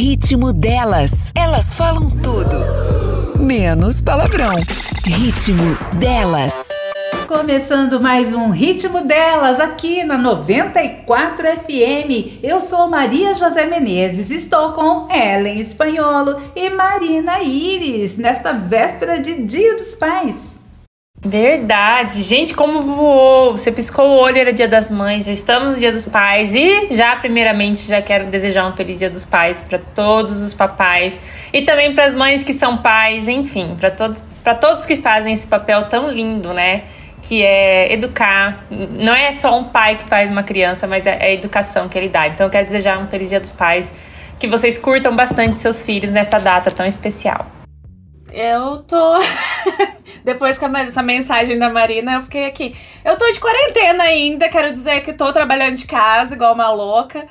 Ritmo delas. Elas falam tudo. Menos palavrão. Ritmo delas. Começando mais um Ritmo Delas aqui na 94 FM. Eu sou Maria José Menezes, estou com Ellen Espanholo e Marina Iris nesta véspera de Dia dos Pais. Verdade. Gente, como voou. Você piscou o olho, era dia das mães, já estamos no dia dos pais. E já, primeiramente, já quero desejar um feliz dia dos pais para todos os papais e também para as mães que são pais, enfim, para todos, para todos que fazem esse papel tão lindo, né? Que é educar. Não é só um pai que faz uma criança, mas é a educação que ele dá. Então, eu quero desejar um feliz dia dos pais. Que vocês curtam bastante seus filhos nessa data tão especial. Eu tô. Depois que essa mensagem da Marina, eu fiquei aqui. Eu tô de quarentena ainda, quero dizer que tô trabalhando de casa, igual uma louca.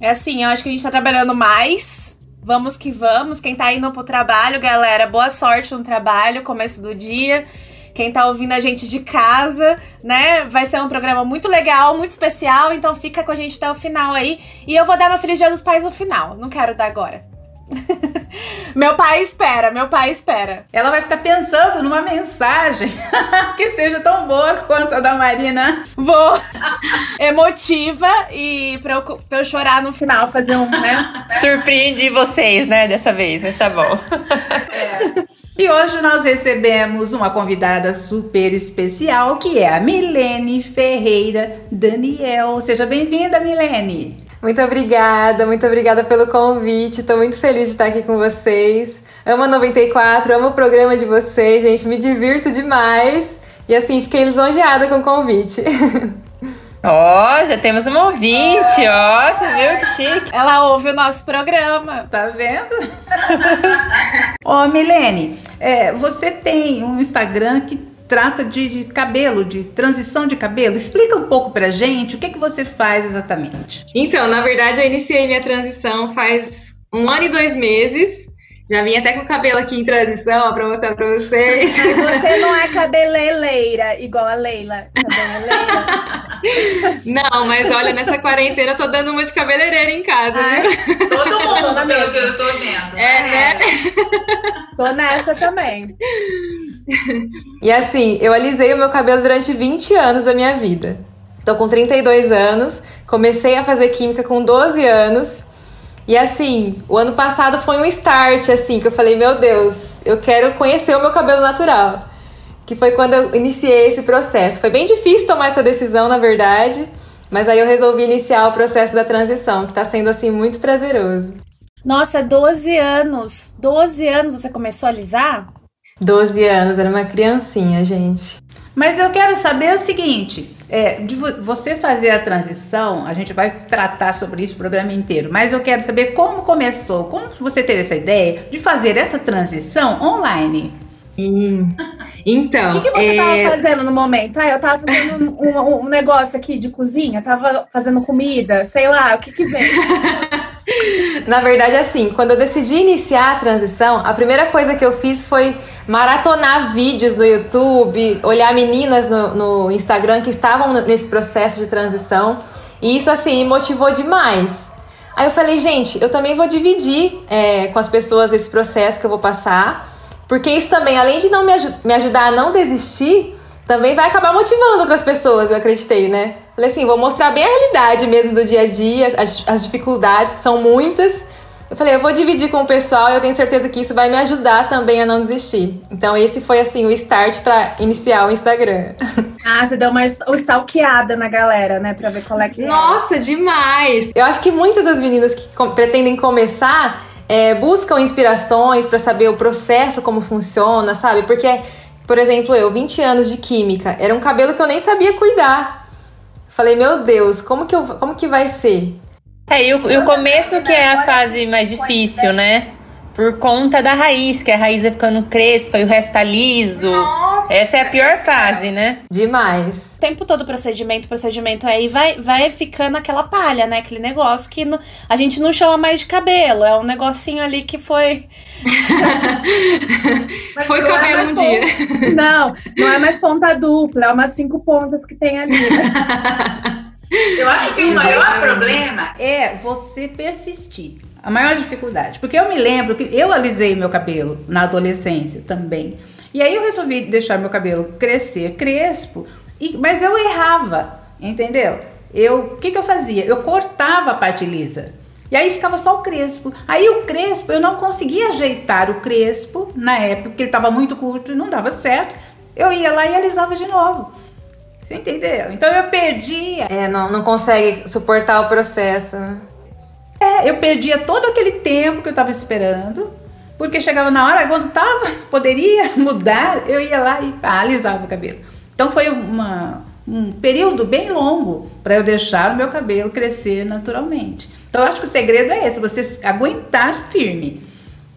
É assim, eu acho que a gente tá trabalhando mais. Vamos que vamos. Quem tá indo pro trabalho, galera, boa sorte no trabalho, começo do dia. Quem tá ouvindo a gente de casa, né? Vai ser um programa muito legal, muito especial, então fica com a gente até o final aí. E eu vou dar meu Feliz Dia dos Pais no final, não quero dar agora. meu pai espera, meu pai espera. Ela vai ficar pensando numa mensagem que seja tão boa quanto a da Marina. Vou. Emotiva e pra eu, pra eu chorar no final, fazer um, né? Surpreendi vocês, né, dessa vez, mas tá bom. É. E hoje nós recebemos uma convidada super especial, que é a Milene Ferreira Daniel. Seja bem-vinda, Milene. Muito obrigada, muito obrigada pelo convite. Estou muito feliz de estar aqui com vocês. Amo a 94, amo o programa de vocês, gente. Me divirto demais. E assim, fiquei lisonjeada com o convite. Ó, oh, já temos um ouvinte, ó, oh, você viu que chique. Ela ouve o nosso programa, tá vendo? Ó, oh, Milene, é, você tem um Instagram que trata de cabelo, de transição de cabelo. Explica um pouco pra gente o que, que você faz exatamente. Então, na verdade, eu iniciei minha transição faz um ano e dois meses. Já vim até com o cabelo aqui em transição, ó, pra mostrar pra vocês. Mas você não é cabeleleira, igual a Leila. Cabeleleira. Não, mas olha, nessa quarentena eu tô dando uma de cabeleireira em casa. Ai, todo mundo, pelo que eu estou vendo. É, né? Tô nessa também. E assim, eu alisei o meu cabelo durante 20 anos da minha vida. Tô com 32 anos, comecei a fazer química com 12 anos. E assim, o ano passado foi um start, assim, que eu falei, meu Deus, eu quero conhecer o meu cabelo natural. Que foi quando eu iniciei esse processo. Foi bem difícil tomar essa decisão, na verdade, mas aí eu resolvi iniciar o processo da transição, que tá sendo assim muito prazeroso. Nossa, 12 anos. 12 anos você começou a alisar? 12 anos, era uma criancinha, gente. Mas eu quero saber o seguinte: é, de você fazer a transição, a gente vai tratar sobre isso o programa inteiro, mas eu quero saber como começou, como você teve essa ideia de fazer essa transição online. Hum, então. O que, que você estava é... fazendo no momento? Ah, eu estava fazendo um, um, negócio aqui de cozinha, estava fazendo comida, sei lá, o que que vem? Na verdade, assim, quando eu decidi iniciar a transição, a primeira coisa que eu fiz foi maratonar vídeos no YouTube, olhar meninas no, no Instagram que estavam nesse processo de transição. E isso, assim, me motivou demais. Aí eu falei, gente, eu também vou dividir é, com as pessoas esse processo que eu vou passar, porque isso também, além de não me, aj me ajudar a não desistir, também vai acabar motivando outras pessoas, eu acreditei, né? Falei assim, vou mostrar bem a realidade mesmo do dia a dia, as, as dificuldades, que são muitas. Eu falei, eu vou dividir com o pessoal e eu tenho certeza que isso vai me ajudar também a não desistir. Então esse foi assim o start para iniciar o Instagram. Ah, você deu uma stalkeada na galera, né, para ver qual é que é. Nossa, é. demais. Eu acho que muitas das meninas que pretendem começar é, buscam inspirações para saber o processo como funciona, sabe? Porque por exemplo, eu, 20 anos de química, era um cabelo que eu nem sabia cuidar. Falei, meu Deus, como que, eu, como que vai ser? É, e o, e o começo que é a fase mais difícil, né? Por conta da raiz, que a raiz vai ficando crespa e o resto tá liso. Nossa, Essa é a pior fase, né? Demais. O tempo todo procedimento, procedimento aí vai, vai ficando aquela palha, né? Aquele negócio que no, a gente não chama mais de cabelo. É um negocinho ali que foi. foi é cabelo é um dia. Não, não é mais ponta dupla, é umas cinco pontas que tem ali. Né? Eu acho que o maior problema é você persistir. A maior dificuldade. Porque eu me lembro que eu alisei meu cabelo na adolescência também. E aí eu resolvi deixar meu cabelo crescer crespo, e, mas eu errava, entendeu? Eu, o que, que eu fazia? Eu cortava a parte lisa. E aí ficava só o crespo. Aí o crespo, eu não conseguia ajeitar o crespo na época, porque ele estava muito curto e não dava certo. Eu ia lá e alisava de novo. Você entendeu? Então eu perdia. É, não, não consegue suportar o processo, né? É, eu perdia todo aquele tempo que eu estava esperando, porque chegava na hora, quando tava, poderia mudar, eu ia lá e pá, alisava o cabelo. Então foi uma, um período bem longo para eu deixar o meu cabelo crescer naturalmente. Então eu acho que o segredo é esse, você aguentar firme.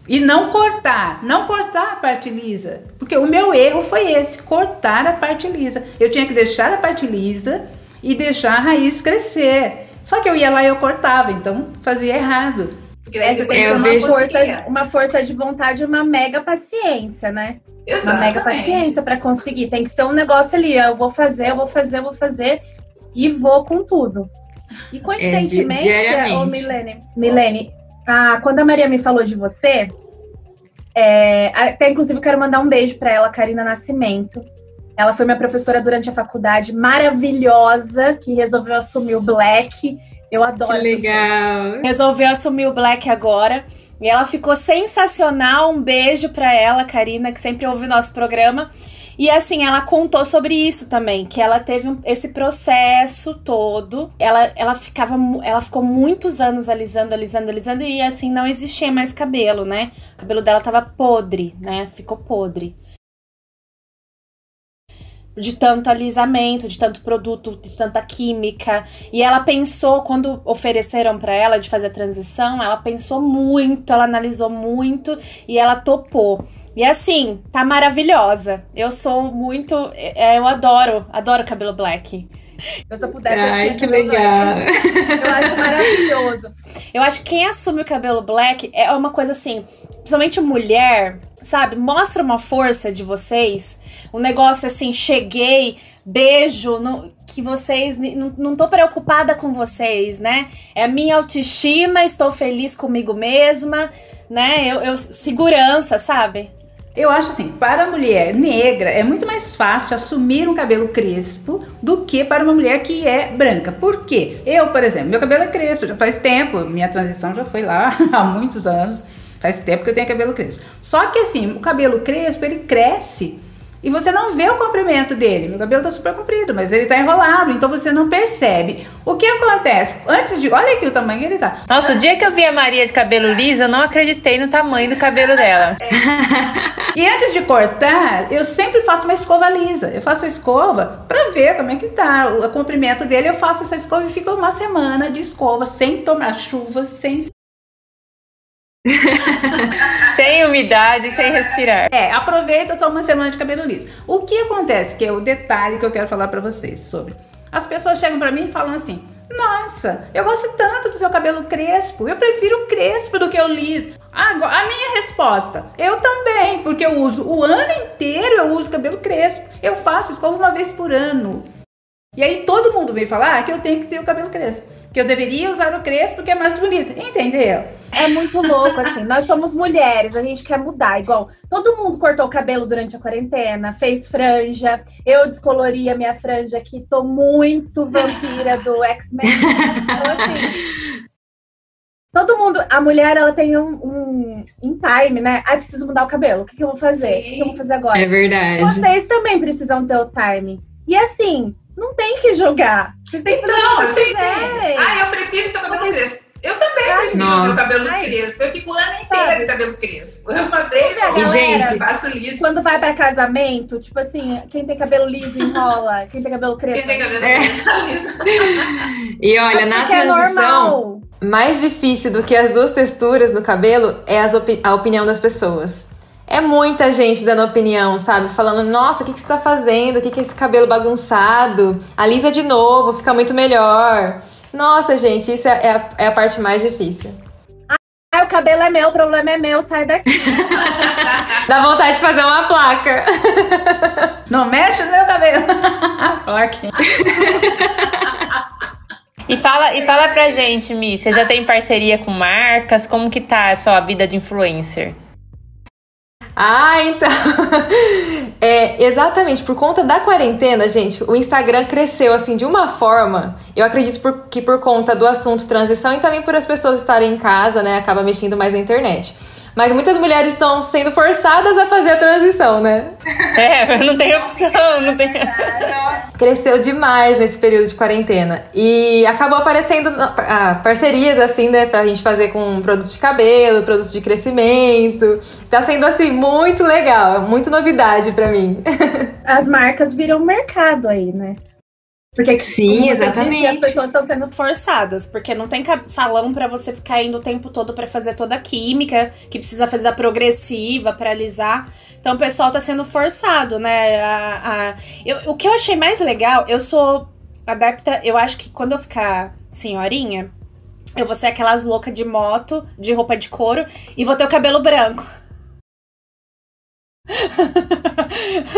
E não cortar, não cortar a parte lisa. Porque o meu erro foi esse, cortar a parte lisa. Eu tinha que deixar a parte lisa e deixar a raiz crescer. Só que eu ia lá e eu cortava, então fazia errado. É, você tem que ter uma força, uma força de vontade e uma mega paciência, né? Exatamente. Uma mega paciência para conseguir. Tem que ser um negócio ali, eu vou fazer, eu vou fazer, eu vou fazer e vou com tudo. E coincidentemente, é, ô Milene, Milene ah, quando a Maria me falou de você, é, até inclusive quero mandar um beijo para ela, Karina Nascimento. Ela foi minha professora durante a faculdade, maravilhosa, que resolveu assumir o Black. Eu adoro. Que legal. Resolveu assumir o Black agora. E ela ficou sensacional. Um beijo para ela, Karina, que sempre ouve nosso programa. E assim, ela contou sobre isso também, que ela teve um, esse processo todo. Ela, ela ficava, ela ficou muitos anos alisando, alisando, alisando e assim não existia mais cabelo, né? O cabelo dela tava podre, né? Ficou podre de tanto alisamento, de tanto produto, de tanta química. E ela pensou, quando ofereceram para ela de fazer a transição, ela pensou muito, ela analisou muito e ela topou. E assim, tá maravilhosa. Eu sou muito. É, eu adoro, adoro cabelo black. Eu, se eu pudesse, Ai, eu que legal. Black. Eu acho maravilhoso. Eu acho que quem assume o cabelo black é uma coisa assim, principalmente mulher, sabe? Mostra uma força de vocês. Um negócio assim, cheguei, beijo, no, que vocês. Não, não tô preocupada com vocês, né? É a minha autoestima, estou feliz comigo mesma, né? Eu, eu segurança, sabe? Eu acho assim, para a mulher negra é muito mais fácil assumir um cabelo crespo do que para uma mulher que é branca. Por quê? Eu, por exemplo, meu cabelo é crespo, já faz tempo, minha transição já foi lá há muitos anos. Faz tempo que eu tenho cabelo crespo. Só que assim, o cabelo crespo, ele cresce e você não vê o comprimento dele. Meu cabelo tá super comprido, mas ele tá enrolado, então você não percebe. O que acontece? Antes de. Olha aqui o tamanho que ele tá. Nossa, o dia que eu vi a Maria de cabelo liso, eu não acreditei no tamanho do cabelo dela. É. E antes de cortar, eu sempre faço uma escova lisa. Eu faço a escova pra ver como é que tá o comprimento dele. Eu faço essa escova e fico uma semana de escova sem tomar chuva, sem sem umidade, sem respirar. É, aproveita só uma semana de cabelo liso. O que acontece, que é o detalhe que eu quero falar para vocês sobre. As pessoas chegam para mim e falam assim: Nossa, eu gosto tanto do seu cabelo crespo, eu prefiro crespo do que o liso. Agora, a minha resposta: Eu também, porque eu uso o ano inteiro, eu uso cabelo crespo. Eu faço escova uma vez por ano. E aí todo mundo vem falar que eu tenho que ter o cabelo crespo que eu deveria usar o crespo porque é mais bonito. Entendeu? É muito louco, assim. Nós somos mulheres, a gente quer mudar. Igual, todo mundo cortou o cabelo durante a quarentena, fez franja. Eu descolori a minha franja aqui, tô muito vampira do X-Men. Então, assim. Todo mundo, a mulher, ela tem um, um, um time, né? Ai, preciso mudar o cabelo. O que, que eu vou fazer? Sim. O que, que eu vou fazer agora? É verdade. Vocês também precisam ter o time. E assim, não tem que julgar. Você tem que não, fazer o que Ah, eu prefiro seu cabelo Vocês... crespo. Eu também Ai, prefiro nossa. meu cabelo Ai. crespo. Eu fico o ano inteiro de cabelo crespo. Eu uma vez eu gente, faço liso. Quando vai pra casamento, tipo assim, quem tem cabelo liso enrola, quem tem cabelo crespo. Quem tem cabelo é. crespo E olha, na Porque é transição, é mais difícil do que as duas texturas no cabelo é opi a opinião das pessoas. É muita gente dando opinião, sabe? Falando, nossa, o que, que você tá fazendo? O que, que é esse cabelo bagunçado? Alisa de novo, fica muito melhor. Nossa, gente, isso é, é, a, é a parte mais difícil. Ah, o cabelo é meu, o problema é meu, sai daqui. Dá vontade de fazer uma placa. Não mexe no meu cabelo. placa. E fala, e fala pra gente, Mi, você já tem parceria com marcas? Como que tá a sua vida de influencer? Ah, então. é, exatamente, por conta da quarentena, gente, o Instagram cresceu assim de uma forma. Eu acredito por, que por conta do assunto transição e também por as pessoas estarem em casa, né? Acaba mexendo mais na internet. Mas muitas mulheres estão sendo forçadas a fazer a transição, né? É, não tem opção, não tem. Cresceu demais nesse período de quarentena. E acabou aparecendo ah, parcerias, assim, né, pra gente fazer com produtos de cabelo, produtos de crescimento. Tá sendo, assim, muito legal, muito novidade para mim. As marcas viram mercado aí, né? Porque sim, exatamente. Disse, as pessoas estão sendo forçadas, porque não tem salão para você ficar indo o tempo todo para fazer toda a química, que precisa fazer a progressiva para alisar. Então o pessoal tá sendo forçado, né? A, a... Eu, o que eu achei mais legal, eu sou adepta, eu acho que quando eu ficar senhorinha, eu vou ser aquelas loucas de moto, de roupa de couro, e vou ter o cabelo branco.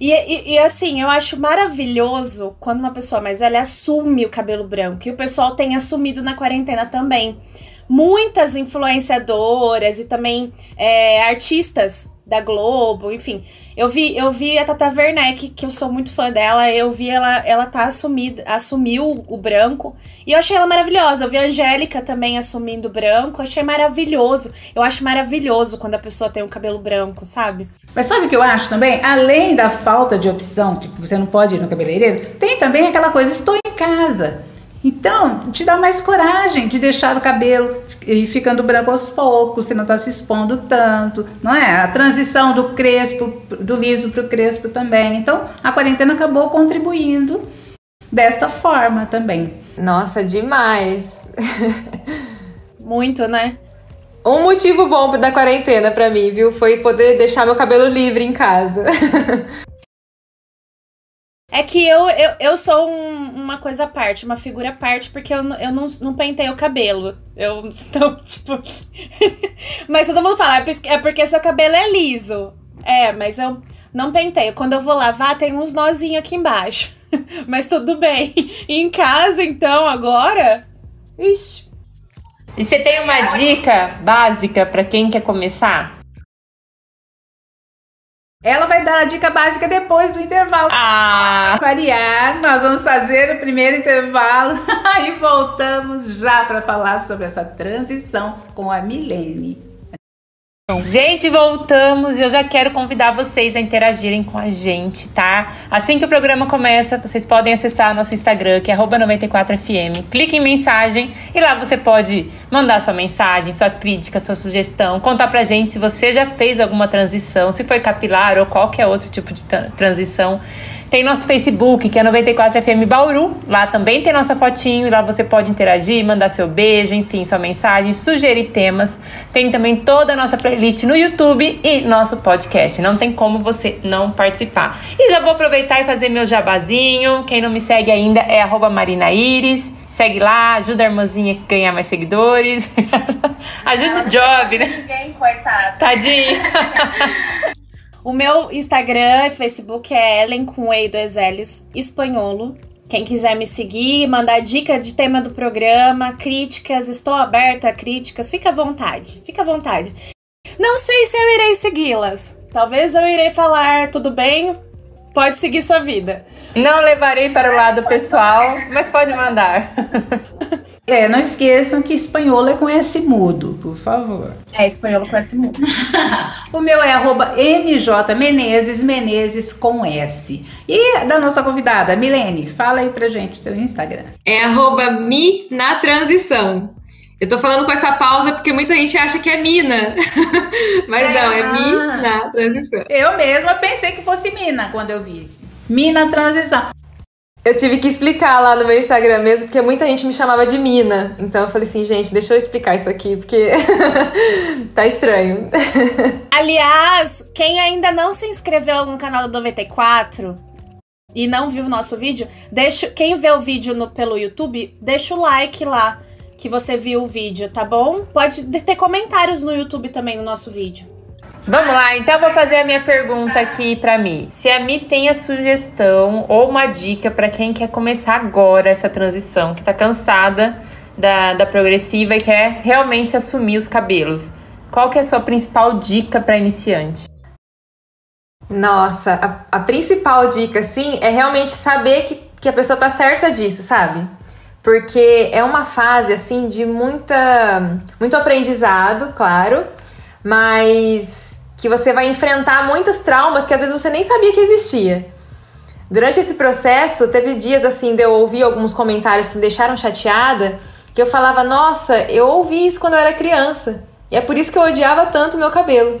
E, e, e, assim, eu acho maravilhoso quando uma pessoa mais velha assume o cabelo branco. E o pessoal tem assumido na quarentena também. Muitas influenciadoras e também é, artistas da Globo, enfim. Eu vi, eu vi a Tata Werneck, que eu sou muito fã dela, eu vi ela, ela tá assumida, assumiu o branco, e eu achei ela maravilhosa. Eu vi a Angélica também assumindo o branco, achei maravilhoso. Eu acho maravilhoso quando a pessoa tem o um cabelo branco, sabe? Mas sabe o que eu acho também? Além da falta de opção, tipo, você não pode ir no cabeleireiro, tem também aquela coisa, estou em casa. Então, te dá mais coragem de deixar o cabelo ir ficando branco aos poucos, você não está se expondo tanto, não é? A transição do crespo, do liso para o crespo também. Então, a quarentena acabou contribuindo desta forma também. Nossa, demais! Muito, né? Um motivo bom da quarentena para mim, viu? Foi poder deixar meu cabelo livre em casa. É que eu, eu, eu sou um, uma coisa à parte, uma figura à parte, porque eu, eu não, não pentei o cabelo. Eu, então, tipo. mas todo mundo fala, é, é porque seu cabelo é liso. É, mas eu não pentei. Quando eu vou lavar, tem uns nozinhos aqui embaixo. mas tudo bem. E em casa, então, agora. Ixi. E você tem uma dica básica para quem quer começar? Ela vai dar a dica básica depois do intervalo. Ah! Variar, nós vamos fazer o primeiro intervalo e voltamos já para falar sobre essa transição com a Milene. Gente, voltamos e eu já quero convidar vocês a interagirem com a gente, tá? Assim que o programa começa, vocês podem acessar nosso Instagram, que é 94fm. Clique em mensagem e lá você pode mandar sua mensagem, sua crítica, sua sugestão, contar pra gente se você já fez alguma transição, se foi capilar ou qualquer outro tipo de transição. Tem nosso Facebook, que é 94FM Bauru. Lá também tem nossa fotinho e lá você pode interagir, mandar seu beijo, enfim, sua mensagem, sugerir temas. Tem também toda a nossa playlist no YouTube e nosso podcast. Não tem como você não participar. E já vou aproveitar e fazer meu jabazinho. Quem não me segue ainda é @marinaíris. Segue lá, ajuda a irmãzinha a ganhar mais seguidores. ajuda o job, né? Ninguém, coitado. Tadinho. O meu Instagram e Facebook é Ellen com E e dois L's, espanholo. Quem quiser me seguir, mandar dica de tema do programa, críticas, estou aberta a críticas, fica à vontade, fica à vontade. Não sei se eu irei segui-las. Talvez eu irei falar, tudo bem? Pode seguir sua vida. Não levarei para o lado pessoal, mas pode mandar. É, não esqueçam que espanhol é com S mudo, por favor. É, espanhol com S mudo. o meu é arroba MJ Menezes, Menezes com S. E da nossa convidada, Milene, fala aí pra gente o seu Instagram. É arroba Mi na transição. Eu tô falando com essa pausa porque muita gente acha que é mina. Mas é, não, é Mi na transição. Eu mesma pensei que fosse mina quando eu vi. Mina transição. Eu tive que explicar lá no meu Instagram mesmo, porque muita gente me chamava de Mina. Então eu falei assim, gente, deixa eu explicar isso aqui, porque tá estranho. Aliás, quem ainda não se inscreveu no canal do 94 e não viu o nosso vídeo, deixa, quem vê o vídeo no, pelo YouTube, deixa o like lá que você viu o vídeo, tá bom? Pode ter comentários no YouTube também no nosso vídeo. Vamos lá, então vou fazer a minha pergunta aqui para mim. Se a Mi tem a sugestão ou uma dica para quem quer começar agora essa transição, que tá cansada da, da progressiva e quer realmente assumir os cabelos, qual que é a sua principal dica para iniciante? Nossa, a, a, principal dica, sim, é realmente saber que, que a pessoa tá certa disso, sabe? Porque é uma fase, assim, de muita, muito aprendizado, claro, mas que você vai enfrentar muitos traumas que às vezes você nem sabia que existia. Durante esse processo, teve dias, assim, de eu ouvir alguns comentários que me deixaram chateada, que eu falava, nossa, eu ouvi isso quando eu era criança, e é por isso que eu odiava tanto o meu cabelo.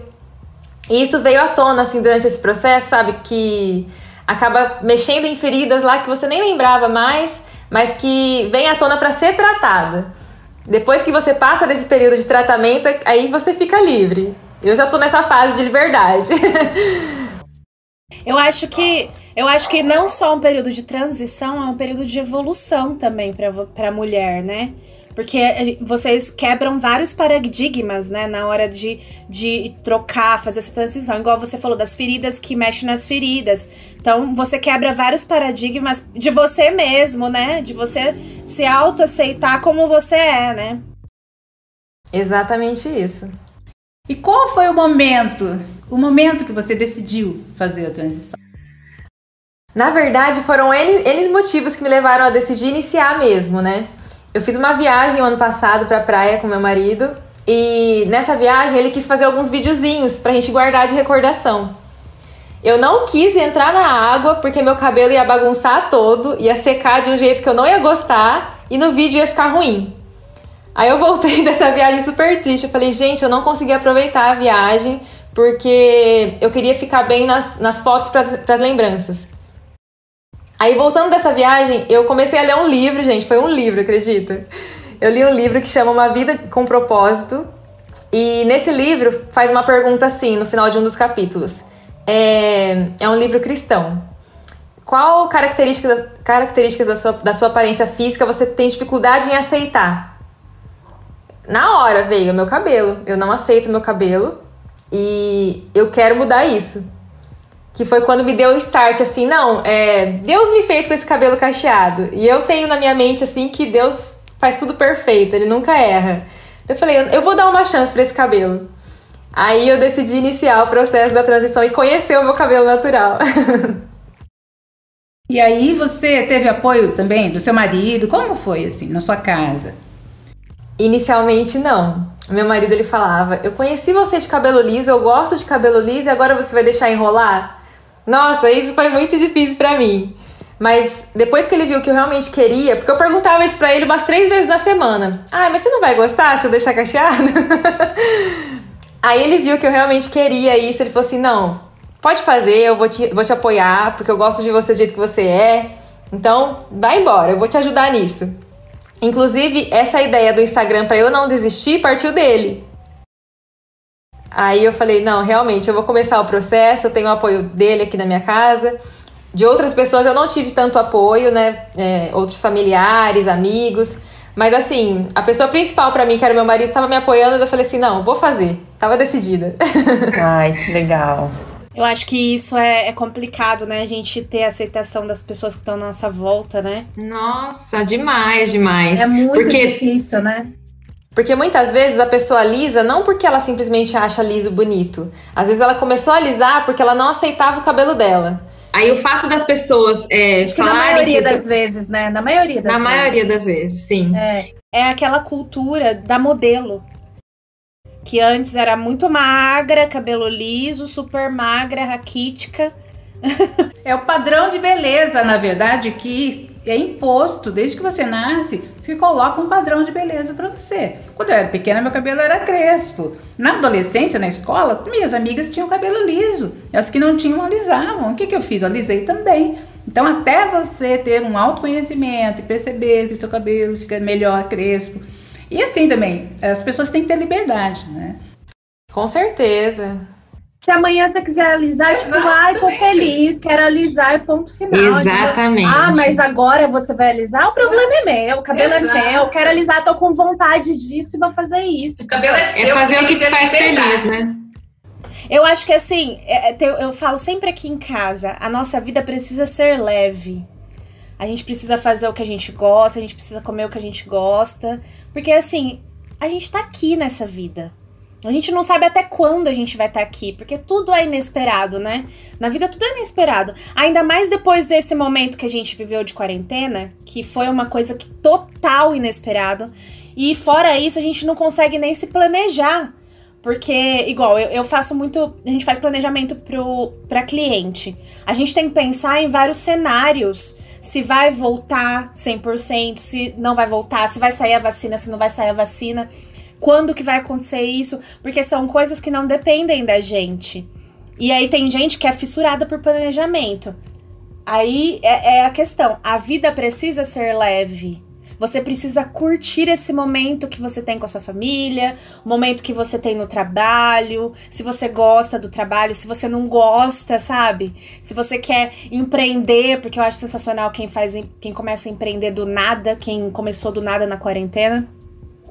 E isso veio à tona, assim, durante esse processo, sabe? Que acaba mexendo em feridas lá que você nem lembrava mais, mas que vem à tona para ser tratada. Depois que você passa desse período de tratamento, aí você fica livre. Eu já tô nessa fase de liberdade. eu acho que eu acho que não só um período de transição, é um período de evolução também para a mulher, né? Porque vocês quebram vários paradigmas, né? Na hora de, de trocar, fazer essa transição. Igual você falou das feridas que mexem nas feridas. Então, você quebra vários paradigmas de você mesmo, né? De você se autoaceitar como você é, né? Exatamente isso. E qual foi o momento, o momento que você decidiu fazer a transição? Na verdade, foram N, N motivos que me levaram a decidir iniciar mesmo, né? Eu fiz uma viagem o ano passado pra praia com meu marido e nessa viagem ele quis fazer alguns videozinhos pra gente guardar de recordação. Eu não quis entrar na água porque meu cabelo ia bagunçar todo, ia secar de um jeito que eu não ia gostar e no vídeo ia ficar ruim. Aí eu voltei dessa viagem super triste. Eu falei, gente, eu não consegui aproveitar a viagem porque eu queria ficar bem nas, nas fotos para as lembranças. Aí, voltando dessa viagem, eu comecei a ler um livro, gente. Foi um livro, acredita? Eu li um livro que chama Uma Vida com Propósito. E nesse livro faz uma pergunta assim, no final de um dos capítulos. É, é um livro cristão. Qual característica, características da sua, da sua aparência física você tem dificuldade em aceitar? Na hora veio meu cabelo. Eu não aceito meu cabelo e eu quero mudar isso que foi quando me deu o start, assim, não, é, Deus me fez com esse cabelo cacheado. E eu tenho na minha mente, assim, que Deus faz tudo perfeito, ele nunca erra. Então eu falei, eu vou dar uma chance para esse cabelo. Aí eu decidi iniciar o processo da transição e conhecer o meu cabelo natural. e aí você teve apoio também do seu marido? Como foi, assim, na sua casa? Inicialmente, não. Meu marido, ele falava, eu conheci você de cabelo liso, eu gosto de cabelo liso e agora você vai deixar enrolar? Nossa, isso foi muito difícil para mim. Mas depois que ele viu que eu realmente queria, porque eu perguntava isso pra ele umas três vezes na semana. Ah, mas você não vai gostar se eu deixar cacheado? Aí ele viu que eu realmente queria isso, ele falou assim: não, pode fazer, eu vou te, vou te apoiar, porque eu gosto de você do jeito que você é. Então, vai embora, eu vou te ajudar nisso. Inclusive, essa ideia do Instagram para eu não desistir partiu dele. Aí eu falei, não, realmente, eu vou começar o processo, eu tenho o apoio dele aqui na minha casa. De outras pessoas eu não tive tanto apoio, né? É, outros familiares, amigos. Mas assim, a pessoa principal para mim, que era meu marido, tava me apoiando, e eu falei assim, não, vou fazer. Tava decidida. Ai, que legal. Eu acho que isso é, é, complicado, né? A gente ter a aceitação das pessoas que estão na nossa volta, né? Nossa, demais, demais. É muito Porque... difícil, né? Porque muitas vezes a pessoa lisa não porque ela simplesmente acha liso bonito. Às vezes ela começou a alisar porque ela não aceitava o cabelo dela. Aí o fato das pessoas é, Acho que na maioria das vezes, né? Na maioria das na vezes. Na maioria das vezes, sim. É, é aquela cultura da modelo. Que antes era muito magra, cabelo liso, super magra, raquítica. é o padrão de beleza, na verdade, que é imposto, desde que você nasce, que coloca um padrão de beleza para você. Quando eu era pequena, meu cabelo era crespo. Na adolescência, na escola, minhas amigas tinham cabelo liso. As que não tinham, alisavam. O que, que eu fiz? Eu alisei também. Então, até você ter um autoconhecimento e perceber que o seu cabelo fica melhor, crespo. E assim também, as pessoas têm que ter liberdade, né? Com certeza. Se amanhã você quiser alisar, tipo, ai, tô feliz, quero alisar, ponto final. Exatamente. ah, mas agora você vai alisar? O problema é meu, o cabelo Exato. é meu, quero alisar, tô com vontade disso e vou fazer isso. O cabelo é seu. É fazer o que te faz feliz, né? Eu acho que assim, é, é eu falo sempre aqui em casa, a nossa vida precisa ser leve. A gente precisa fazer o que a gente gosta, a gente precisa comer o que a gente gosta. Porque assim, a gente tá aqui nessa vida. A gente não sabe até quando a gente vai estar tá aqui, porque tudo é inesperado, né? Na vida tudo é inesperado. Ainda mais depois desse momento que a gente viveu de quarentena, que foi uma coisa que total inesperado. E fora isso, a gente não consegue nem se planejar. Porque, igual, eu, eu faço muito. A gente faz planejamento pro, pra cliente. A gente tem que pensar em vários cenários. Se vai voltar 100%, se não vai voltar, se vai sair a vacina, se não vai sair a vacina. Quando que vai acontecer isso? Porque são coisas que não dependem da gente. E aí tem gente que é fissurada por planejamento. Aí é, é a questão. A vida precisa ser leve. Você precisa curtir esse momento que você tem com a sua família, o momento que você tem no trabalho, se você gosta do trabalho, se você não gosta, sabe? Se você quer empreender, porque eu acho sensacional quem faz quem começa a empreender do nada, quem começou do nada na quarentena.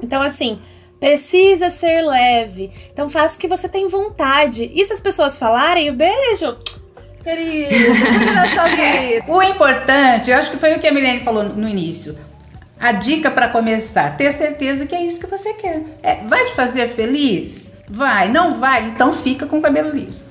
Então assim, precisa ser leve. Então faça o que você tem vontade. E se as pessoas falarem, beijo, querido, O importante, eu acho que foi o que a Milene falou no início. A dica para começar, ter certeza que é isso que você quer. É, vai te fazer feliz? Vai. Não vai? Então fica com o cabelo liso.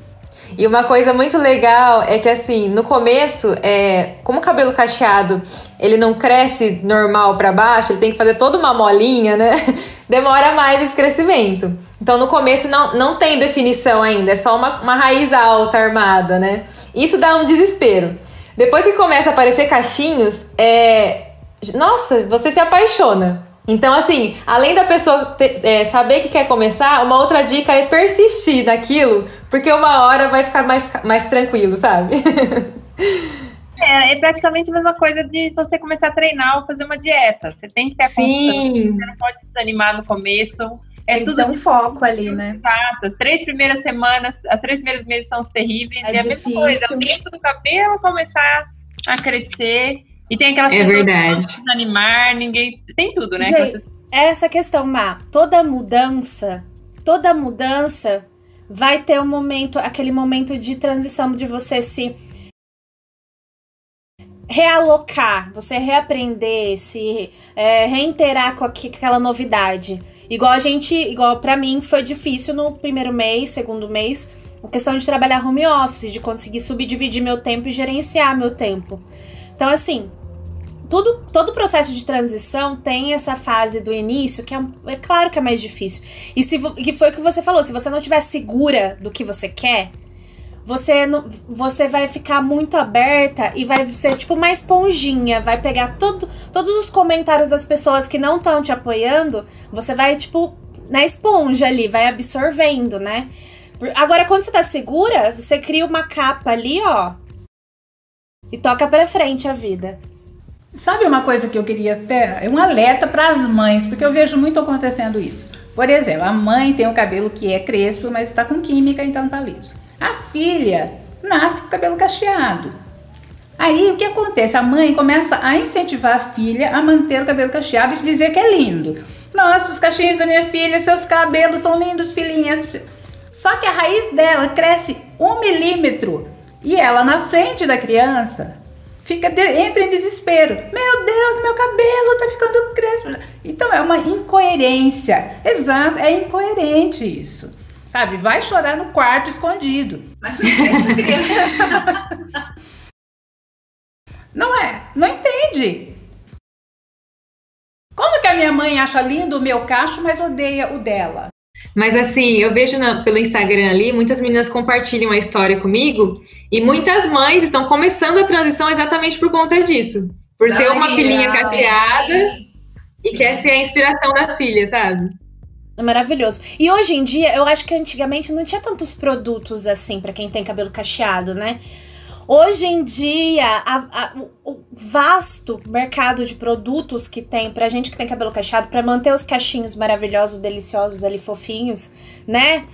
E uma coisa muito legal é que assim, no começo, é, como o cabelo cacheado, ele não cresce normal para baixo, ele tem que fazer toda uma molinha, né? Demora mais esse crescimento. Então no começo não, não tem definição ainda, é só uma, uma raiz alta armada, né? Isso dá um desespero. Depois que começa a aparecer cachinhos, é, nossa, você se apaixona. Então, assim, além da pessoa ter, é, saber que quer começar, uma outra dica é persistir naquilo, porque uma hora vai ficar mais, mais tranquilo, sabe? É, é praticamente a mesma coisa de você começar a treinar ou fazer uma dieta. Você tem que ter a Sim. você não pode desanimar no começo. É tem tudo um foco ali, né? Exato. As três primeiras semanas, as três primeiros meses são os terríveis. É e a mesma coisa, o tempo do cabelo começar a crescer e tem aquelas é pessoas verdade. que desanimar, ninguém. Tem tudo, né? Gente, essa questão, Má, toda mudança, toda mudança vai ter um momento, aquele momento de transição de você se realocar, você reaprender, se é, com aquela novidade. Igual a gente, igual para mim foi difícil no primeiro mês, segundo mês, a questão de trabalhar home office, de conseguir subdividir meu tempo e gerenciar meu tempo. Então assim, tudo, todo processo de transição tem essa fase do início que é, é claro que é mais difícil. E se que foi o que você falou, se você não estiver segura do que você quer, você não, você vai ficar muito aberta e vai ser tipo uma esponjinha, vai pegar todo, todos os comentários das pessoas que não estão te apoiando, você vai tipo na esponja ali, vai absorvendo, né? Agora quando você tá segura, você cria uma capa ali, ó, e toca para frente a vida. Sabe uma coisa que eu queria ter? É um alerta para as mães, porque eu vejo muito acontecendo isso. Por exemplo, a mãe tem o cabelo que é crespo, mas está com química, então tá liso. A filha nasce com o cabelo cacheado. Aí o que acontece? A mãe começa a incentivar a filha a manter o cabelo cacheado e dizer que é lindo. Nossa, os cachinhos da minha filha, seus cabelos são lindos, filhinhas. Só que a raiz dela cresce um milímetro e ela na frente da criança fica de, entra em desespero. Meu Deus, meu cabelo tá ficando crespo. Então é uma incoerência. Exato, é incoerente isso. Sabe? Vai chorar no quarto escondido. Mas não entende criança. não é? Não entende. Como que a minha mãe acha lindo o meu cacho, mas odeia o dela? Mas assim, eu vejo na, pelo Instagram ali, muitas meninas compartilham a história comigo e muitas mães estão começando a transição exatamente por conta disso. Por ter uma filhinha cacheada e quer ser a inspiração da filha, sabe? É maravilhoso. E hoje em dia, eu acho que antigamente não tinha tantos produtos assim para quem tem cabelo cacheado, né? Hoje em dia, a, a, o vasto mercado de produtos que tem pra gente que tem cabelo cacheado, para manter os cachinhos maravilhosos, deliciosos ali, fofinhos, né?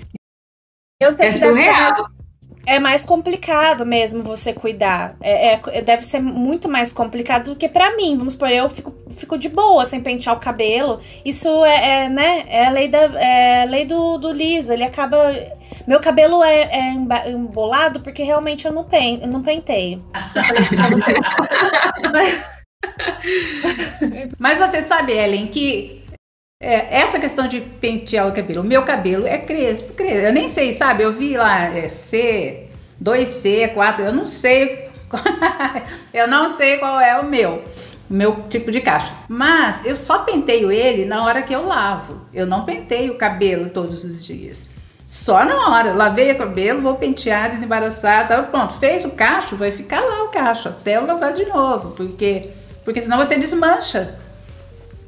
Eu sei é que surreal. É mais complicado mesmo você cuidar. É, é, deve ser muito mais complicado do que para mim. Vamos supor, eu fico, fico de boa sem pentear o cabelo. Isso é, é né? É a lei, da, é lei do, do liso. Ele acaba. Meu cabelo é, é embolado porque realmente eu não, pen, eu não penteio. Mas você sabe, Ellen, que é, essa questão de pentear o cabelo, o meu cabelo é crespo, crespo. Eu nem sei, sabe? Eu vi lá é C, 2C, 4, eu não sei. eu não sei qual é o meu, o meu tipo de caixa. Mas eu só penteio ele na hora que eu lavo. Eu não penteio o cabelo todos os dias. Só na hora. lavei o cabelo, vou pentear, desembaraçar, tá, pronto. Fez o cacho, vai ficar lá o cacho até eu lavar de novo, porque porque senão você desmancha.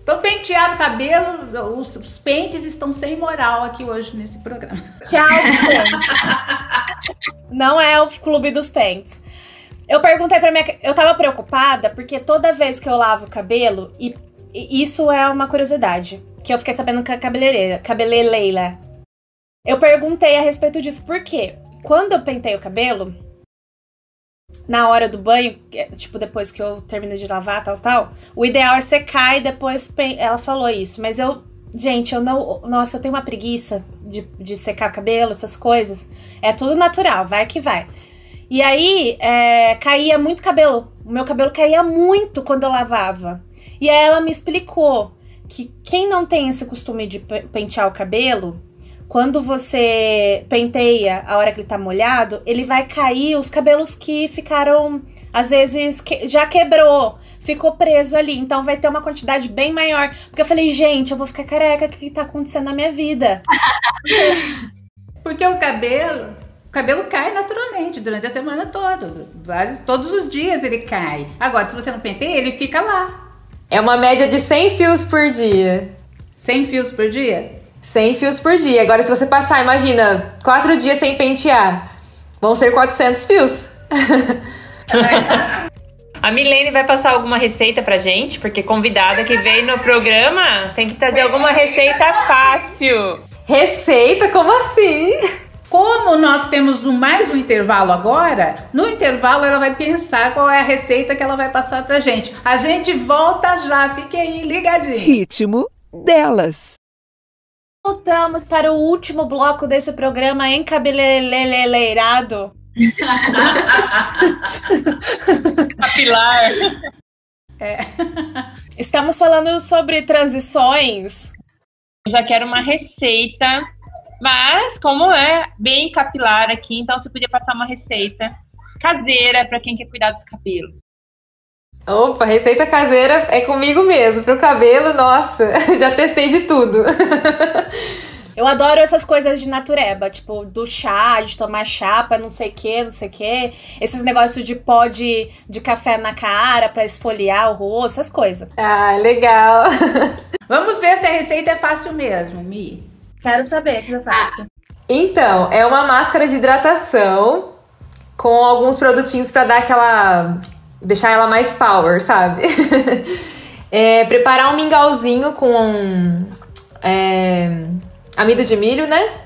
Então, pentear o cabelo, os, os, pentes estão sem moral aqui hoje nesse programa. Tchau, Não é o clube dos pentes. Eu perguntei pra minha. Eu tava preocupada porque toda vez que eu lavo o cabelo, e, e isso é uma curiosidade, que eu fiquei sabendo com a cabeleireira, cabeleireira. Eu perguntei a respeito disso, por quê? Quando eu pentei o cabelo, na hora do banho, tipo, depois que eu termino de lavar, tal, tal, o ideal é secar e depois. Ela falou isso, mas eu. Gente, eu não. Nossa, eu tenho uma preguiça de, de secar cabelo, essas coisas. É tudo natural, vai que vai. E aí, é, caía muito cabelo. O meu cabelo caía muito quando eu lavava. E aí ela me explicou que quem não tem esse costume de pentear o cabelo, quando você penteia a hora que ele tá molhado, ele vai cair os cabelos que ficaram, às vezes, que, já quebrou, ficou preso ali. Então vai ter uma quantidade bem maior. Porque eu falei, gente, eu vou ficar careca, o que, que tá acontecendo na minha vida? Porque o cabelo, o cabelo cai naturalmente durante a semana toda. Todos os dias ele cai. Agora, se você não penteia, ele fica lá. É uma média de 100 fios por dia. 100 fios por dia? 100 fios por dia. Agora, se você passar, imagina, quatro dias sem pentear, vão ser 400 fios. A Milene vai passar alguma receita pra gente, porque convidada que veio no programa tem que trazer alguma receita fácil. Receita? Como assim? Como nós temos mais um intervalo agora, no intervalo ela vai pensar qual é a receita que ela vai passar pra gente. A gente volta já, fique aí ligadinho. Ritmo delas. Voltamos para o último bloco desse programa encabeleleirado. Capilar. É. Estamos falando sobre transições. Eu já quero uma receita, mas como é bem capilar aqui, então você podia passar uma receita caseira para quem quer cuidar dos cabelos. Opa, receita caseira é comigo mesmo. Pro cabelo, nossa, já testei de tudo. Eu adoro essas coisas de natureba, tipo, do chá, de tomar chá pra não sei o que, não sei o que. Esses negócios de pó de, de café na cara pra esfoliar o rosto, essas coisas. Ah, legal. Vamos ver se a receita é fácil mesmo, Mi. Quero saber que é fácil. Então, é uma máscara de hidratação com alguns produtinhos para dar aquela deixar ela mais power, sabe? é, preparar um mingauzinho com é, amido de milho, né?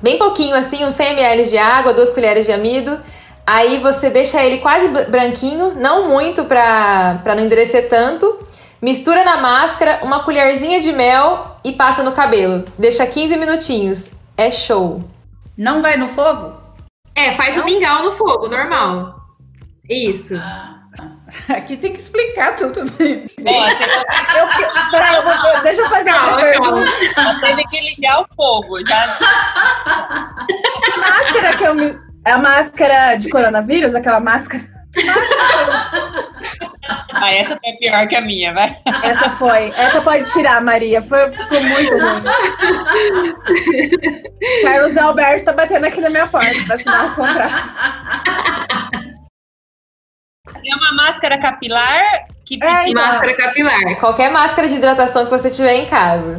Bem pouquinho assim, uns 100 ml de água, duas colheres de amido. Aí você deixa ele quase branquinho, não muito pra, pra não endurecer tanto. Mistura na máscara, uma colherzinha de mel e passa no cabelo. Deixa 15 minutinhos. É show. Não vai no fogo? É, faz não? o mingau no fogo, normal. Isso. Aqui tem que explicar tudo eu, peraí, eu vou, deixa eu fazer uma pergunta. Teve que ligar o fogo. Já... A máscara que eu me. É a máscara de coronavírus? Aquela máscara? Ah, essa foi pior que a minha, vai. Essa foi. Essa pode tirar, Maria. Foi, ficou muito ruim. Carlos Alberto tá batendo aqui na minha porta pra assinar o contrato. É uma máscara capilar que é, então. máscara capilar. Qualquer máscara de hidratação que você tiver em casa.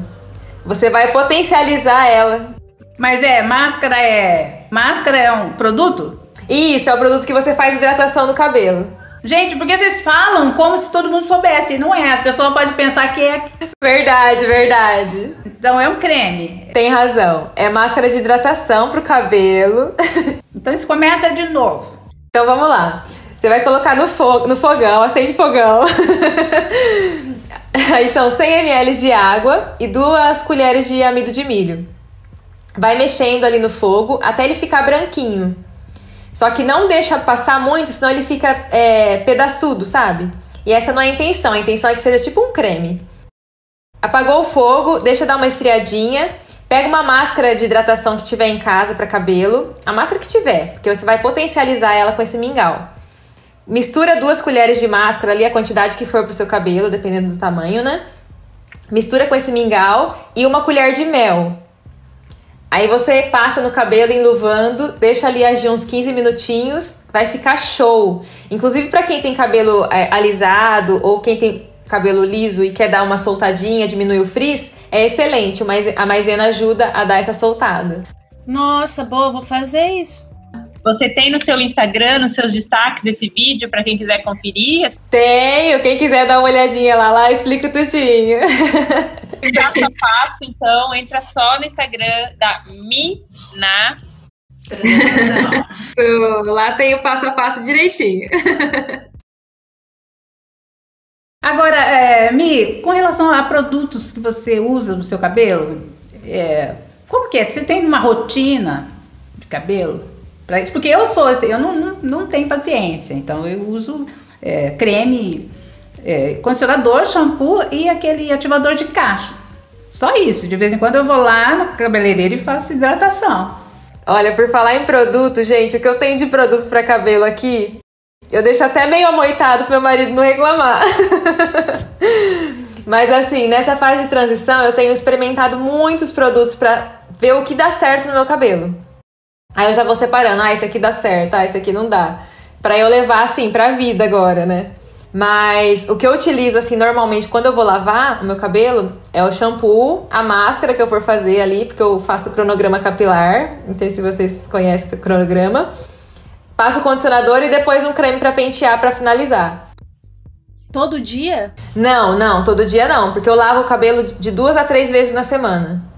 Você vai potencializar ela. Mas é, máscara é. Máscara é um produto? Isso, é o produto que você faz hidratação no cabelo. Gente, porque vocês falam como se todo mundo soubesse. Não é. A pessoa pode pensar que é. Verdade, verdade. Então é um creme. Tem razão. É máscara de hidratação pro cabelo. Então isso começa de novo. Então vamos lá. Você vai colocar no, fogo, no fogão, acende fogão. Aí são 100 ml de água e duas colheres de amido de milho. Vai mexendo ali no fogo até ele ficar branquinho. Só que não deixa passar muito, senão ele fica é, pedaçudo, sabe? E essa não é a intenção. A intenção é que seja tipo um creme. Apagou o fogo, deixa dar uma esfriadinha. Pega uma máscara de hidratação que tiver em casa para cabelo, a máscara que tiver, porque você vai potencializar ela com esse mingau. Mistura duas colheres de máscara ali, a quantidade que for pro seu cabelo, dependendo do tamanho, né? Mistura com esse mingau e uma colher de mel. Aí você passa no cabelo enluvando, deixa ali agir uns 15 minutinhos, vai ficar show. Inclusive para quem tem cabelo é, alisado ou quem tem cabelo liso e quer dar uma soltadinha, diminuir o frizz, é excelente. A maisena ajuda a dar essa soltada. Nossa, boa, vou fazer isso. Você tem no seu Instagram, nos seus destaques, esse vídeo para quem quiser conferir? Tenho, quem quiser dar uma olhadinha lá, lá explico tudinho. Passo a passo, então, entra só no Instagram da Mina. lá tem o passo a passo direitinho. Agora, é, Mi, com relação a produtos que você usa no seu cabelo, é, como que é? Você tem uma rotina de cabelo? Pra? Porque eu sou assim, eu não, não, não tenho paciência, então eu uso é, creme, é, condicionador, shampoo e aquele ativador de cachos. Só isso, de vez em quando eu vou lá no cabeleireiro e faço hidratação. Olha, por falar em produto, gente, o que eu tenho de produtos para cabelo aqui eu deixo até meio amoitado pro meu marido não reclamar. Mas assim, nessa fase de transição, eu tenho experimentado muitos produtos para ver o que dá certo no meu cabelo. Aí eu já vou separando, ah, esse aqui dá certo, ah, esse aqui não dá. Pra eu levar assim pra vida agora, né? Mas o que eu utilizo assim normalmente quando eu vou lavar o meu cabelo é o shampoo, a máscara que eu for fazer ali, porque eu faço cronograma capilar. Não sei se vocês conhecem o cronograma. Passo o condicionador e depois um creme para pentear para finalizar. Todo dia? Não, não, todo dia não, porque eu lavo o cabelo de duas a três vezes na semana.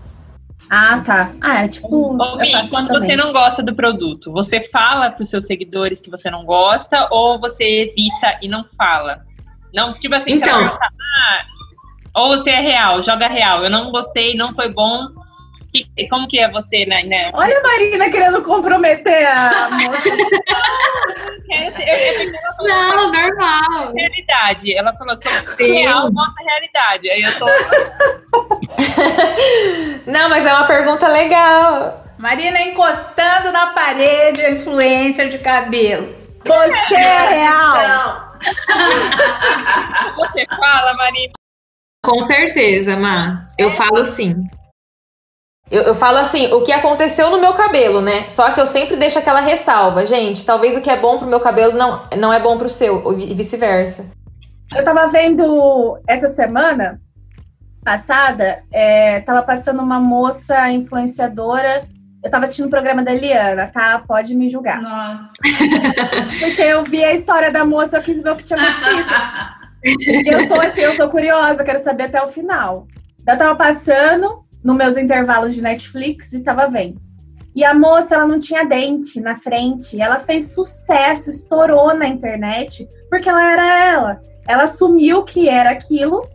Ah, tá. Ah, é tipo. Ô, Mi, quando também. você não gosta do produto, você fala para os seus seguidores que você não gosta ou você evita e não fala? Não, tipo assim, então, ah, ou você é real, joga real. Eu não gostei, não foi bom, que, como que é você, né, né? Olha a Marina querendo comprometer a moça. não, normal. Realidade. Ela falou assim, real, mostra a realidade. Aí eu tô... não, mas é uma pergunta legal. Marina encostando na parede a influencer de cabelo. Você é real. Você fala, Marina. Com certeza, Má. Eu é. falo sim. Eu, eu, falo assim, o que aconteceu no meu cabelo, né? Só que eu sempre deixo aquela ressalva. Gente, talvez o que é bom pro meu cabelo não, não é bom pro seu, e vice-versa. Eu tava vendo essa semana passada, é, tava passando uma moça influenciadora. Eu tava assistindo o programa da Eliana, tá? Pode me julgar. Nossa. Porque eu vi a história da moça, eu quis ver o que tinha acontecido. e eu sou assim, eu sou curiosa, quero saber até o final. Eu tava passando, nos meus intervalos de Netflix e tava vendo. E a moça, ela não tinha dente na frente. Ela fez sucesso, estourou na internet, porque ela era ela. Ela assumiu que era aquilo.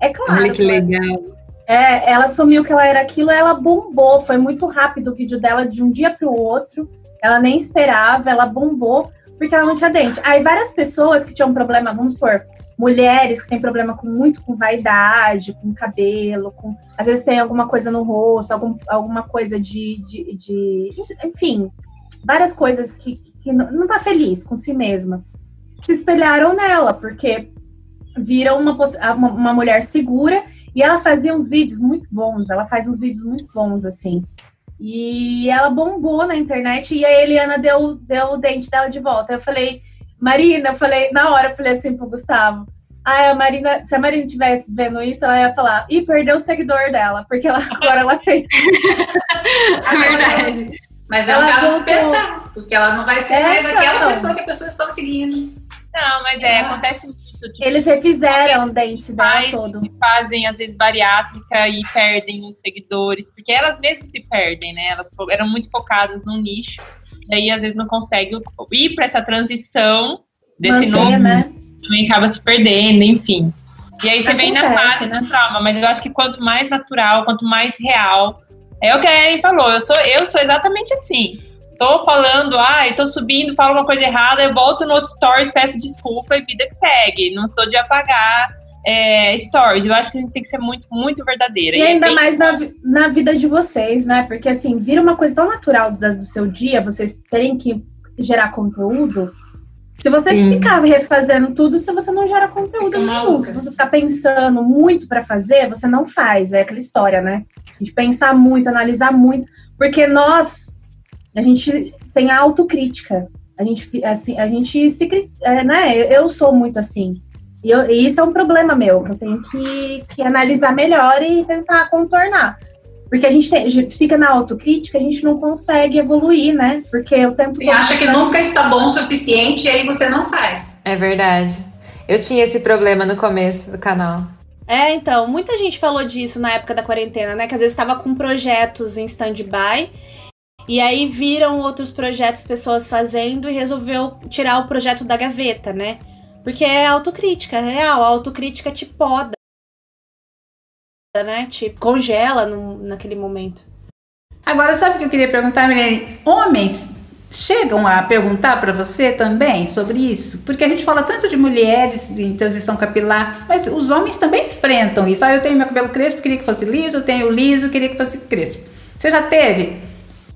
É claro. Olha que legal. É, ela assumiu que ela era aquilo, ela bombou. Foi muito rápido o vídeo dela de um dia para o outro. Ela nem esperava, ela bombou porque ela não tinha dente. Aí várias pessoas que tinham problema, vamos supor, mulheres que têm problema com muito com vaidade, com cabelo, com às vezes tem alguma coisa no rosto, algum, alguma coisa de, de, de, enfim, várias coisas que, que não, tá feliz com si mesma. Se espelharam nela, porque viram uma, uma, uma mulher segura e ela fazia uns vídeos muito bons, ela faz uns vídeos muito bons, assim. E ela bombou na internet e a Eliana deu, deu o dente dela de volta. Eu falei, Marina, eu falei, na hora, eu falei assim pro Gustavo. Ah, a Marina, se a Marina estivesse vendo isso, ela ia falar, e perdeu o seguidor dela, porque ela, agora ela tem. é verdade. Mas é um caso especial, porque ela não vai ser é, mais aquela não. pessoa que a pessoa estava seguindo. Não, mas é, ah. acontece muito. Tipo, Eles refizeram o dente dela todo. Fazem, às vezes, bariátrica e perdem os seguidores, porque elas mesmas se perdem, né? Elas eram muito focadas num nicho e aí às vezes não consegue ir para essa transição desse Manter, novo, né? também acaba se perdendo, enfim. E aí você vem na fase né? do trauma, mas eu acho que quanto mais natural, quanto mais real, é o que a Ellen falou, eu sou, eu sou exatamente assim. Tô falando, ai, tô subindo, falo uma coisa errada, eu volto no outro stories, peço desculpa e vida que segue. Não sou de apagar é, stories. Eu acho que a gente tem que ser muito, muito verdadeira. E é ainda bem- mais na, na vida de vocês, né? Porque assim, vira uma coisa tão natural do, do seu dia, vocês terem que gerar conteúdo. Se você Sim. ficar refazendo tudo, se você não gera conteúdo Fica nenhum. maluca. Se você ficar pensando muito pra fazer, você não faz. É aquela história, né? A gente pensar muito, analisar muito. Porque nós, a gente tem a autocrítica. A gente, assim, a gente se é, né? Eu sou muito assim. E, eu- e isso é um problema meu, que eu tenho que, que analisar melhor e tentar contornar. Porque a gente, tem- a gente fica na autocrítica, a gente não consegue evoluir, né? Porque o tempo Você acha que nunca está bom o suficiente e aí você não faz. É verdade. Eu tinha esse problema no começo do canal. É, então, muita gente falou disso na época da quarentena, né? Que às vezes estava com projetos em stand-by. E aí viram outros projetos, pessoas fazendo, e resolveu tirar o projeto da gaveta, né? Porque é autocrítica, é real. A autocrítica te poda, né? Te congela no- naquele momento. Agora, sabe o que eu queria perguntar, Milene? Homens chegam a perguntar pra você também sobre isso? Porque a gente fala tanto de mulheres em transição capilar, mas os homens também enfrentam isso. Ah, eu tenho meu cabelo crespo, queria que fosse liso, eu tenho liso, queria que fosse crespo. Você já teve?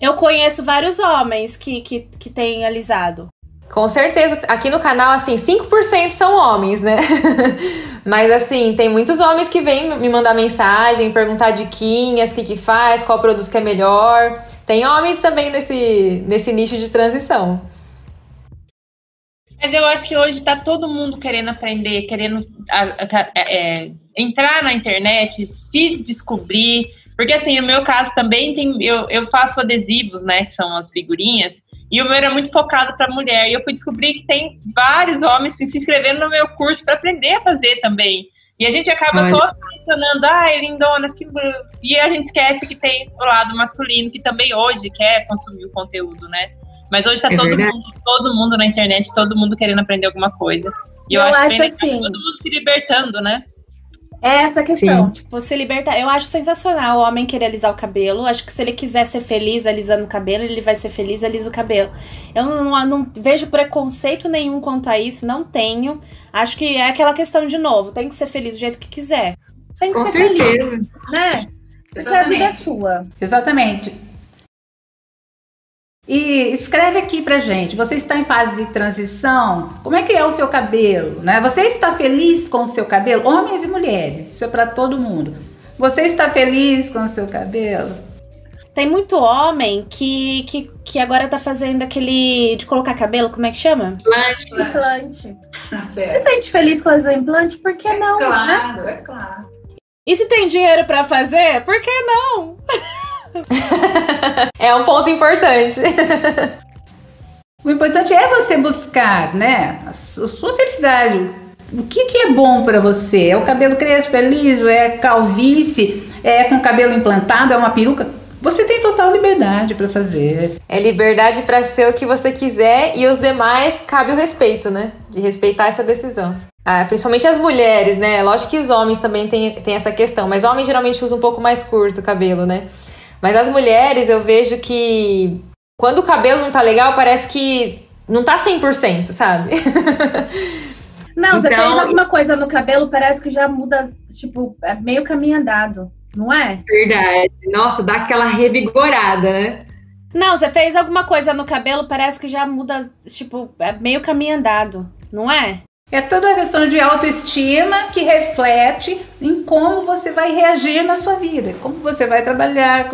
Eu conheço vários homens que, que, que têm alisado. Com certeza, aqui no canal, assim, 5% são homens, né? Mas, assim, tem muitos homens que vêm me mandar mensagem, perguntar diquinhas, o que que faz, qual produto que é melhor. Tem homens também nesse, nesse nicho de transição. Mas eu acho que hoje tá todo mundo querendo aprender, querendo a- é, entrar na internet, se descobrir. Porque assim, no meu caso também tem. Eu, eu faço adesivos, né? Que são as figurinhas. E o meu era muito focado para mulher. E eu fui descobrir que tem vários homens se se inscrevendo no meu curso para aprender a fazer também. E a gente acaba Olha. só mencionando, ai, lindonas, que. bru-". E a gente esquece que tem o lado masculino que também hoje quer consumir o conteúdo, né? Mas hoje tá É todo verdade. mundo, todo mundo na internet, todo mundo querendo aprender alguma coisa. E eu, Eu acho, acho assim- todo mundo se libertando, né? É essa a questão. Tipo, Você libertar. Eu acho sensacional o homem querer alisar o cabelo. Acho que se ele quiser ser feliz alisando o cabelo, ele vai ser feliz alisa o cabelo. Eu não, não- não vejo preconceito nenhum quanto a isso, não tenho. Acho que é aquela questão de novo: tem que ser feliz do jeito que quiser. tem que Com ser feliz, certeza. né? Porque a vida é sua. Exatamente. E escreve aqui pra gente, você está em fase de transição? Como é que é o seu cabelo, né? Você está feliz com o seu cabelo? Homens e mulheres, isso é pra todo mundo. Você está feliz com o seu cabelo? Tem muito homem que, que, que agora tá fazendo aquele de colocar cabelo, como é que chama? Implante. Tá Se certo. sente feliz com as implante, por que não, né? Claro, é claro. E se tem dinheiro pra fazer, por que não? É um ponto importante. O importante é você buscar, né, a su- a sua felicidade. O que, que é bom pra você? É o cabelo crespo, é liso, é calvície, é com cabelo implantado, é uma peruca? Você tem total liberdade pra fazer. É liberdade pra ser o que você quiser e os demais cabe o respeito, né? De respeitar essa decisão. Ah, principalmente as mulheres, né? Lógico que os homens também têm, têm essa questão, mas homens geralmente usam um pouco mais curto o cabelo, né? Mas as mulheres eu vejo que quando o cabelo não tá legal, parece que não tá 100%, sabe? Não, você Então- fez alguma coisa no cabelo, parece que já muda, tipo, é meio caminho andado, não é? Verdade. Nossa, dá aquela revigorada, né? Não, você fez alguma coisa no cabelo, parece que já muda, tipo, é meio caminho andado, não é? É toda a questão de autoestima que reflete em como você vai reagir na sua vida, como você vai trabalhar.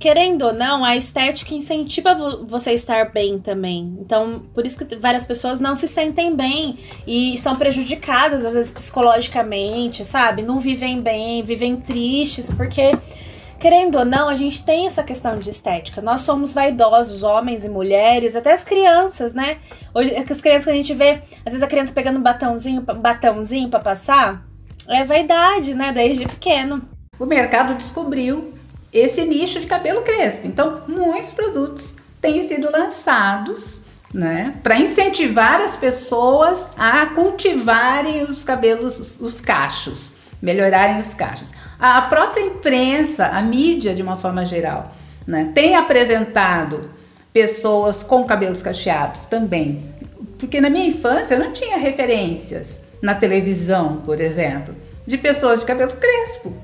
Querendo ou não, a estética incentiva vo- você a estar bem também. Então, por isso que várias pessoas não se sentem bem e são prejudicadas, às vezes, psicologicamente, sabe? Não vivem bem, vivem tristes, porque, querendo ou não, a gente tem essa questão de estética. Nós somos vaidosos, homens e mulheres, até as crianças, né? Hoje, as crianças que a gente vê, às vezes a criança pegando um batãozinho, batãozinho pra passar, é vaidade, né? Desde pequeno. O mercado descobriu esse nicho de cabelo crespo. Então, muitos produtos têm sido lançados né, para incentivar as pessoas a cultivarem os cabelos, os, os cachos, melhorarem os cachos. A própria imprensa, a mídia de uma forma geral, né, tem apresentado pessoas com cabelos cacheados também. Porque na minha infância eu não tinha referências na televisão, por exemplo, de pessoas de cabelo crespo.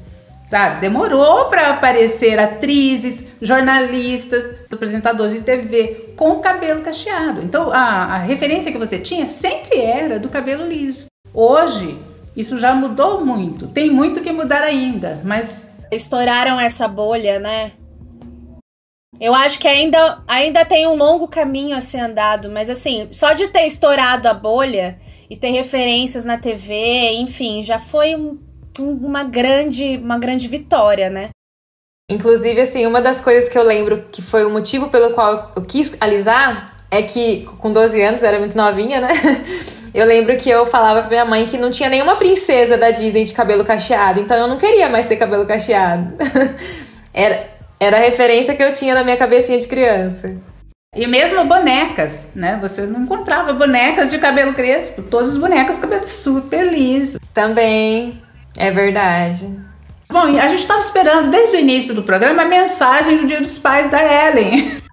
Sabe? Demorou para aparecer atrizes, jornalistas, apresentadores de TV com cabelo cacheado. Então a, a referência que você tinha sempre era do cabelo liso. Hoje isso já mudou muito. Tem muito que mudar ainda, mas estouraram essa bolha, né? Eu acho que ainda, ainda tem um longo caminho a ser andado, mas assim, só de ter estourado a bolha e ter referências na TV, enfim, já foi um, um, uma, grande, uma grande vitória, né? Inclusive, assim, uma das coisas que eu lembro que foi o motivo pelo qual eu quis alisar é que com 12 anos, eu era muito novinha, né? Eu lembro que eu falava pra minha mãe que não tinha nenhuma princesa da Disney de cabelo cacheado, então eu não queria mais ter cabelo cacheado. Era, era a referência que eu tinha na minha cabecinha de criança. E mesmo bonecas, né? Você não encontrava bonecas de cabelo crespo. Todas as bonecas cabelo super liso. Também, é verdade. Bom, a gente estava esperando desde o início do programa a mensagem do Dia dos Pais da Ellen.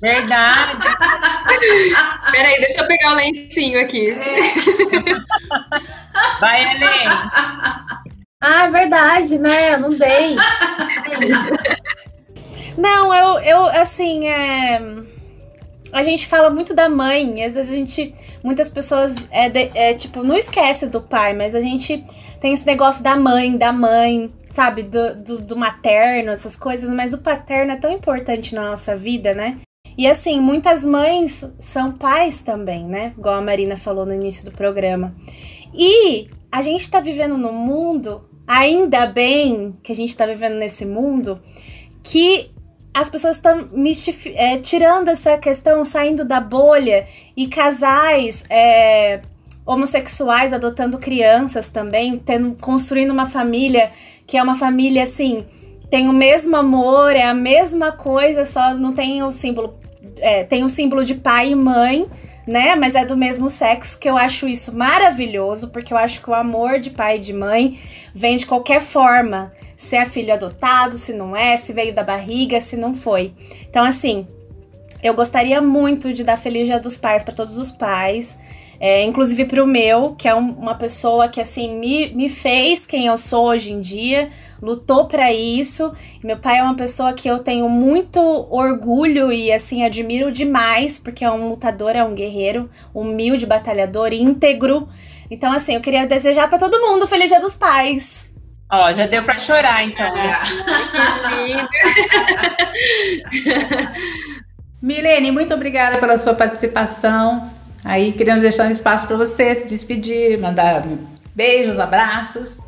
Verdade. Peraí, deixa eu pegar o lencinho aqui. Vai, Ellen. Ah, é verdade, né? Eu não dei. não, eu, eu assim, é... a gente fala muito da mãe, às vezes a gente, muitas pessoas, é, de, é, tipo, não esquece do pai, mas a gente tem esse negócio da mãe, da mãe, sabe, do, do, do materno, essas coisas, mas o paterno é tão importante na nossa vida, né? E assim, muitas mães são pais também, né? Igual a Marina falou no início do programa. E a gente está vivendo num mundo, ainda bem que a gente está vivendo nesse mundo, que as pessoas estão é, tirando essa questão, saindo da bolha, e casais é, homossexuais adotando crianças também, tendo, construindo uma família que é uma família assim. Tem o mesmo amor, é a mesma coisa, só não tem o símbolo é, tem o símbolo de pai e mãe, né? Mas é do mesmo sexo, que eu acho isso maravilhoso, porque eu acho que o amor de pai e de mãe vem de qualquer forma. Se é filho adotado, se não é, se veio da barriga, se não foi. Então, assim, eu gostaria muito de dar Feliz Dia dos Pais para todos os pais. É, inclusive para o meu, que é um, uma pessoa que assim me, me fez quem eu sou hoje em dia, lutou para isso. Meu pai é uma pessoa que eu tenho muito orgulho e assim admiro demais, porque é um lutador, é um guerreiro, humilde, batalhador, íntegro. Então assim, eu queria desejar para todo mundo Feliz Dia dos Pais. Ó, já deu para chorar então. Né? Milene, muito obrigada pela sua participação. Aí queremos deixar um espaço para você se despedir, mandar beijos, abraços.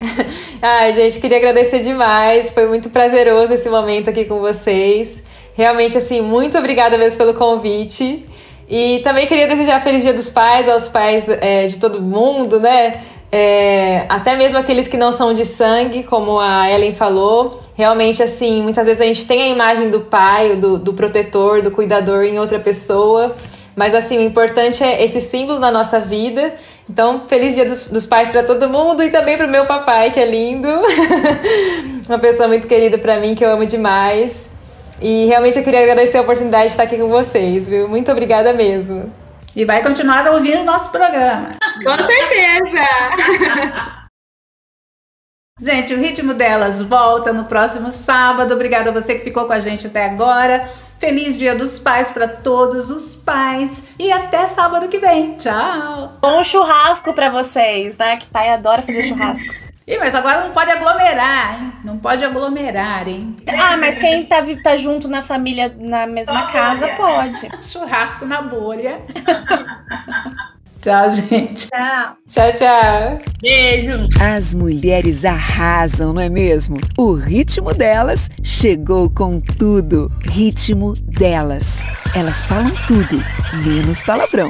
Ai, gente, queria agradecer demais. Foi muito prazeroso esse momento aqui com vocês. Realmente, assim, muito obrigada mesmo pelo convite. E também queria desejar Feliz Dia dos Pais aos pais é, de todo mundo, né? É, até mesmo aqueles que não são de sangue, como a Ellen falou. Realmente, assim, muitas vezes a gente tem a imagem do pai, do, do protetor, do cuidador em outra pessoa. Mas assim, o importante é esse símbolo na nossa vida. Então, feliz dia dos pais para todo mundo e também para o meu papai, que é lindo. Uma pessoa muito querida para mim, que eu amo demais. E realmente eu queria agradecer a oportunidade de estar aqui com vocês, viu? Muito obrigada mesmo. E vai continuar ouvindo o nosso programa. Com certeza! Gente, o ritmo delas volta no próximo sábado. Obrigada a você que ficou com a gente até agora. Feliz Dia dos Pais para todos os pais e até sábado que vem. Tchau. Bom churrasco para vocês, né? Que pai adora fazer churrasco. Ih, mas agora não pode aglomerar, hein? Não pode aglomerar, hein? Ah, mas quem tá, tá junto na família, na mesma casa, pode. Churrasco na bolha. Tchau, gente. Tchau. Tchau, tchau. Beijo. As mulheres arrasam, não é mesmo? O ritmo delas chegou com tudo. Ritmo delas. Elas falam tudo, menos palavrão.